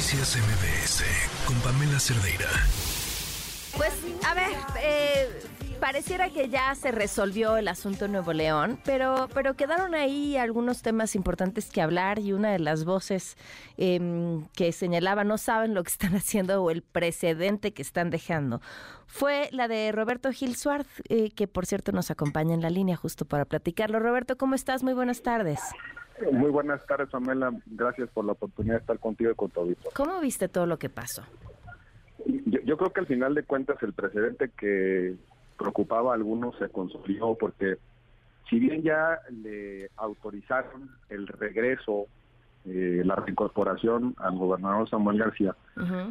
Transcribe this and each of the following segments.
Noticias MBS con Pamela Cerdeira. Pues, a ver, eh, pareciera que ya se resolvió el asunto Nuevo León, pero, pero quedaron ahí algunos temas importantes que hablar y una de las voces em, que señalaba no saben lo que están haciendo o el precedente que están dejando fue la de Roberto Gil Suárez, eh, que por cierto nos acompaña en la línea justo para platicarlo. Roberto, ¿cómo estás? Muy buenas tardes. Muy buenas tardes, Pamela. Gracias por la oportunidad de estar contigo y con tu auditorio. ¿Cómo viste todo lo que pasó? Yo, yo, creo que al final de cuentas el precedente que preocupaba a algunos se consolidó porque si bien ya le autorizaron el regreso, eh, la reincorporación al gobernador Samuel García,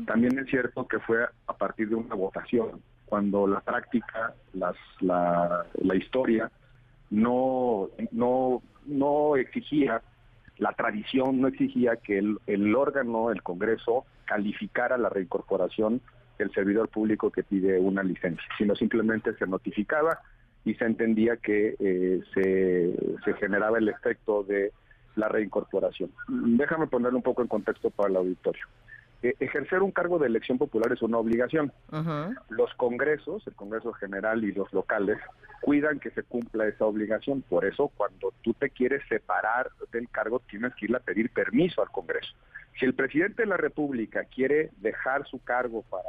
también es cierto que fue a partir de una votación, cuando la práctica, las, la, la historia no, no, no exigía, la tradición no exigía que el, órgano, el Congreso, calificara la reincorporación del servidor público que pide una licencia, sino simplemente se notificaba y se entendía que eh, se, se generaba el efecto de la reincorporación. Déjame ponerlo un poco en contexto para el auditorio. Eh, ejercer un cargo de elección popular es una obligación. Uh -huh. Los congresos, el Congreso General y los locales, cuidan que se cumpla esa obligación. Por eso, cuando tú te quieres separar del cargo, tienes que ir a pedir permiso al Congreso. Si el presidente de la República quiere dejar su cargo para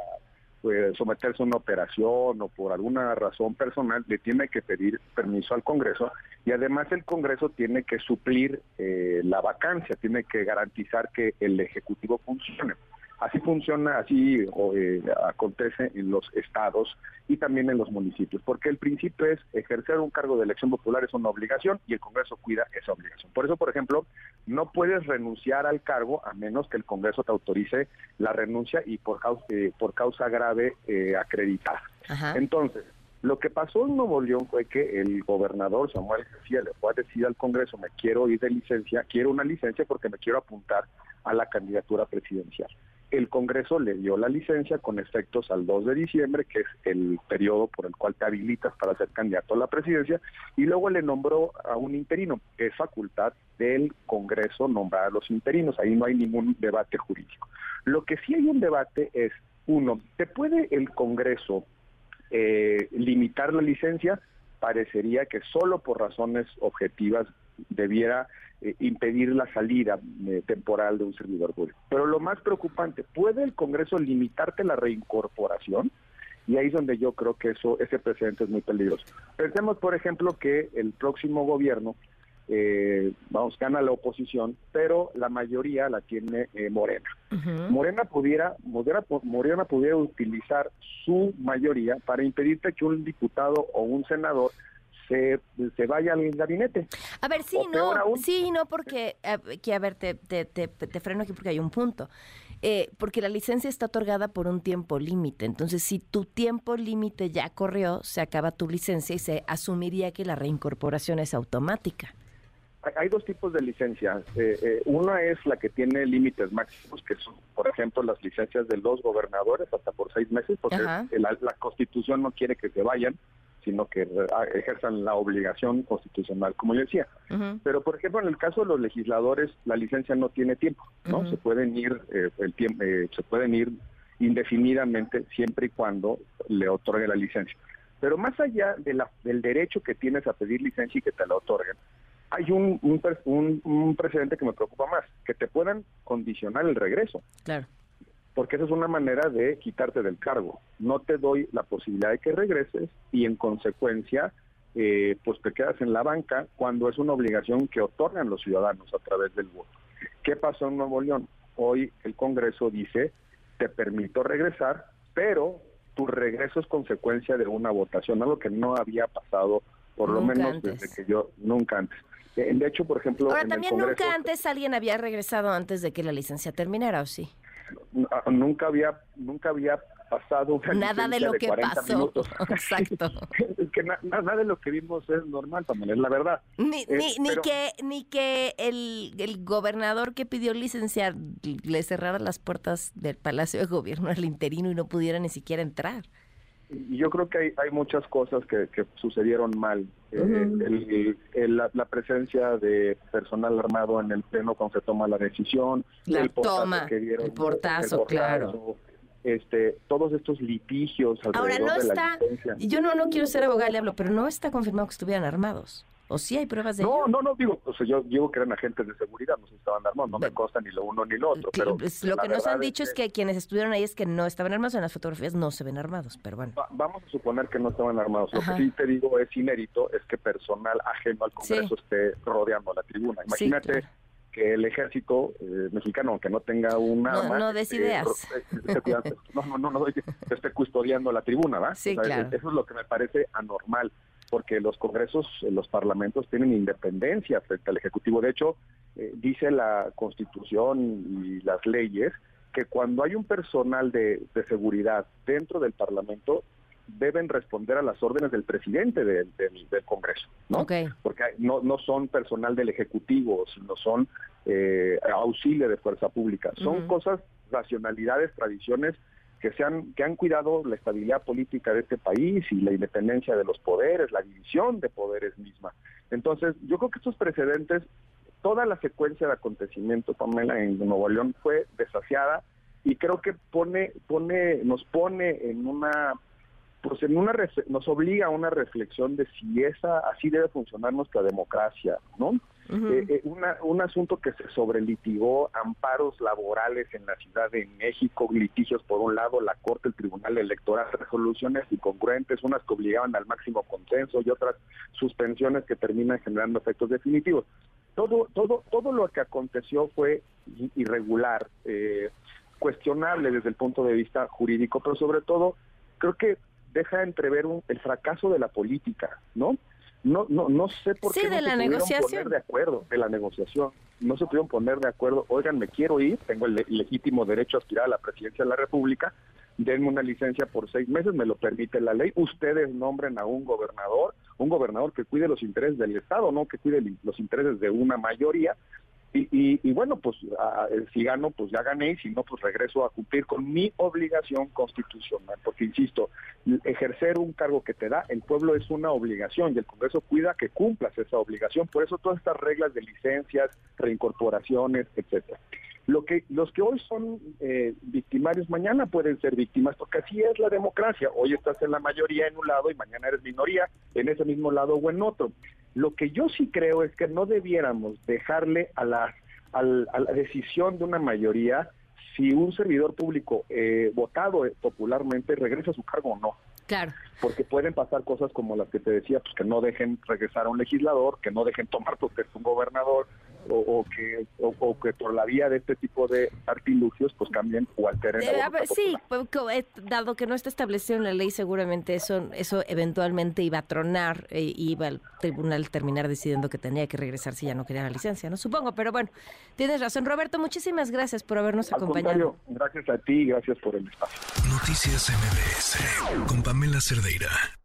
pues, someterse a una operación o por alguna razón personal, le tiene que pedir permiso al Congreso y además el Congreso tiene que suplir eh, la vacancia, tiene que garantizar que el Ejecutivo funcione. Así funciona, así eh, acontece en los estados y también en los municipios, porque el principio es ejercer un cargo de elección popular es una obligación y el Congreso cuida esa obligación. Por eso, por ejemplo, no puedes renunciar al cargo a menos que el Congreso te autorice la renuncia y por causa, eh, por causa grave eh, acreditada. Ajá. Entonces, lo que pasó en Nuevo León fue que el gobernador Samuel García le fue a decir al Congreso, me quiero ir de licencia, quiero una licencia porque me quiero apuntar a la candidatura presidencial el Congreso le dio la licencia con efectos al 2 de diciembre, que es el periodo por el cual te habilitas para ser candidato a la presidencia, y luego le nombró a un interino. Es facultad del Congreso nombrar a los interinos, ahí no hay ningún debate jurídico. Lo que sí hay un debate es, uno, ¿te puede el Congreso eh, limitar la licencia? Parecería que solo por razones objetivas debiera eh, impedir la salida eh, temporal de un servidor público. Pero lo más preocupante, ¿puede el Congreso limitarte la reincorporación? Y ahí es donde yo creo que eso ese precedente es muy peligroso. Pensemos, por ejemplo, que el próximo gobierno, eh, vamos, gana la oposición, pero la mayoría la tiene eh, Morena. Uh -huh. Morena pudiera, Morena, Morena pudiera utilizar su mayoría para impedirte que un diputado o un senador se, se, vaya al gabinete. A ver, sí, no, aún, sí, no, porque, eh, que, a ver, te, te, te, te, freno aquí porque hay un punto. Eh, porque la licencia está otorgada por un tiempo límite. Entonces, si tu tiempo límite ya corrió, se acaba tu licencia y se asumiría que la reincorporación es automática. Hay dos tipos de licencias. Eh, eh, una es la que tiene límites máximos, que son, por ejemplo, las licencias de los gobernadores hasta por seis meses, porque la, la Constitución no quiere que se vayan sino que ejerzan la obligación constitucional, como yo decía. Uh -huh. Pero, por ejemplo, en el caso de los legisladores, la licencia no tiene tiempo, ¿no? Uh -huh. Se pueden ir, eh, el tiempo, eh, se pueden ir indefinidamente siempre y cuando le otorgue la licencia. Pero más allá de la, del derecho que tienes a pedir licencia y que te la otorguen, hay un, un, un, un precedente que me preocupa más, que te puedan condicionar el regreso. Claro porque esa es una manera de quitarte del cargo. No te doy la posibilidad de que regreses y en consecuencia eh, pues te quedas en la banca cuando es una obligación que otorgan los ciudadanos a través del voto. ¿Qué pasó en Nuevo León? Hoy el Congreso dice, te permito regresar, pero tu regreso es consecuencia de una votación, algo que no había pasado por lo menos antes. desde que yo, nunca antes. Eh, De hecho, por ejemplo... Ahora, en también el Congreso, nunca antes alguien había regresado antes de que la licencia terminara, ¿o sí? nunca había nunca había pasado una Nada de lo de que 40 pasó. minutos. Exacto. que na, nada de lo que vimos es normal también, es la verdad. Ni, Eh, ni, ni que, ni que el, el gobernador que pidió licenciar le cerrara las puertas del Palacio de Gobierno al interino y no pudiera ni siquiera entrar. Y yo creo que hay, hay muchas cosas que, sucedieron mal. Eh, la, presencia de personal armado en el pleno cuando se toma la decisión, la el toma, que dieron, el portazo, claro. Este, todos estos litigios Ahora no está, yo no, no quiero ser abogado, le hablo, pero no está confirmado que estuvieran armados. ¿O sí hay pruebas de no, No, no, digo, o sea, yo digo que eran agentes de seguridad, no se estaban armados, no me consta ni lo uno ni lo otro. Pero pues, lo que nos han dicho es que... quienes estuvieron ahí es que no estaban armados, en las fotografías no se ven armados, pero bueno. vamos a suponer que no estaban armados. Lo que sí te digo es inédito, es que personal ajeno al Congreso esté rodeando la tribuna. Imagínate que el ejército eh, mexicano, aunque no tenga un arma... No, des ideas. no, no, no, no, esté custodiando la tribuna, ¿va? Sí, claro. Eso es lo que me parece anormal porque los congresos, los parlamentos tienen independencia frente al Ejecutivo. De hecho, eh, dice la Constitución y las leyes que cuando hay un personal de, seguridad dentro del Parlamento, deben responder a las órdenes del presidente del, Congreso, ¿no? Porque no, no son personal del Ejecutivo, sino son eh, auxilio de fuerza pública. Son cosas, racionalidades, tradiciones que, se han, que han cuidado la estabilidad política de este país y la independencia de los poderes, la división de poderes misma. Entonces, yo creo que estos precedentes, toda la secuencia de acontecimientos, Pamela, en Nuevo León fue desasiada y creo que pone, pone, nos pone en una pues en una nos obliga a una reflexión de si esa así debe funcionar nuestra democracia, ¿no? Eh, eh, un asunto que se sobrelitigó, amparos laborales en la Ciudad de México, litigios por un lado, la Corte, el Tribunal Electoral, resoluciones incongruentes, unas que obligaban al máximo consenso y otras suspensiones que terminan generando efectos definitivos. Todo, todo, todo lo que aconteció fue irregular, eh, cuestionable desde el punto de vista jurídico, pero sobre todo creo que deja entrever un, el fracaso de la política, ¿no? No no no sé por qué no se pudieron poner de acuerdo de la negociación. No se pudieron poner de acuerdo. Oigan me quiero ir tengo el legítimo derecho a aspirar a la presidencia de la república. Denme una licencia por seis meses me lo permite la ley. Ustedes nombren a un gobernador un gobernador que cuide los intereses del estado no que cuide los intereses de una mayoría. Y, bueno, pues si gano, pues ya gané y si no, pues regreso a cumplir con mi obligación constitucional. Porque, insisto, ejercer un cargo que te da el pueblo es una obligación y el Congreso cuida que cumplas esa obligación. Por eso todas estas reglas de licencias, reincorporaciones, etcétera. Lo que, los que hoy son eh, victimarios mañana pueden ser víctimas, porque así es la democracia. Hoy estás en la mayoría en un lado y mañana eres minoría en ese mismo lado o en otro. Lo que yo sí creo es que no debiéramos dejarle a la, a la decisión de una mayoría si un servidor público eh, votado popularmente regresa a su cargo o no. Claro. Porque pueden pasar cosas como las que te decía, pues que no dejen regresar a un legislador, que no dejen tomar protesta un gobernador, o, que o, que por la vía de este tipo de artilugios pues cambien o alteren. sí, pues, eh, dado que no está establecido en la ley, seguramente eso eso eventualmente iba a tronar e iba al tribunal terminar decidiendo que tenía que regresar si ya no quería la licencia, no supongo, pero bueno, tienes razón, Roberto, muchísimas gracias por habernos acompañado. gracias a ti, gracias por el espacio. Noticias MBS con Pamela Cerdeira.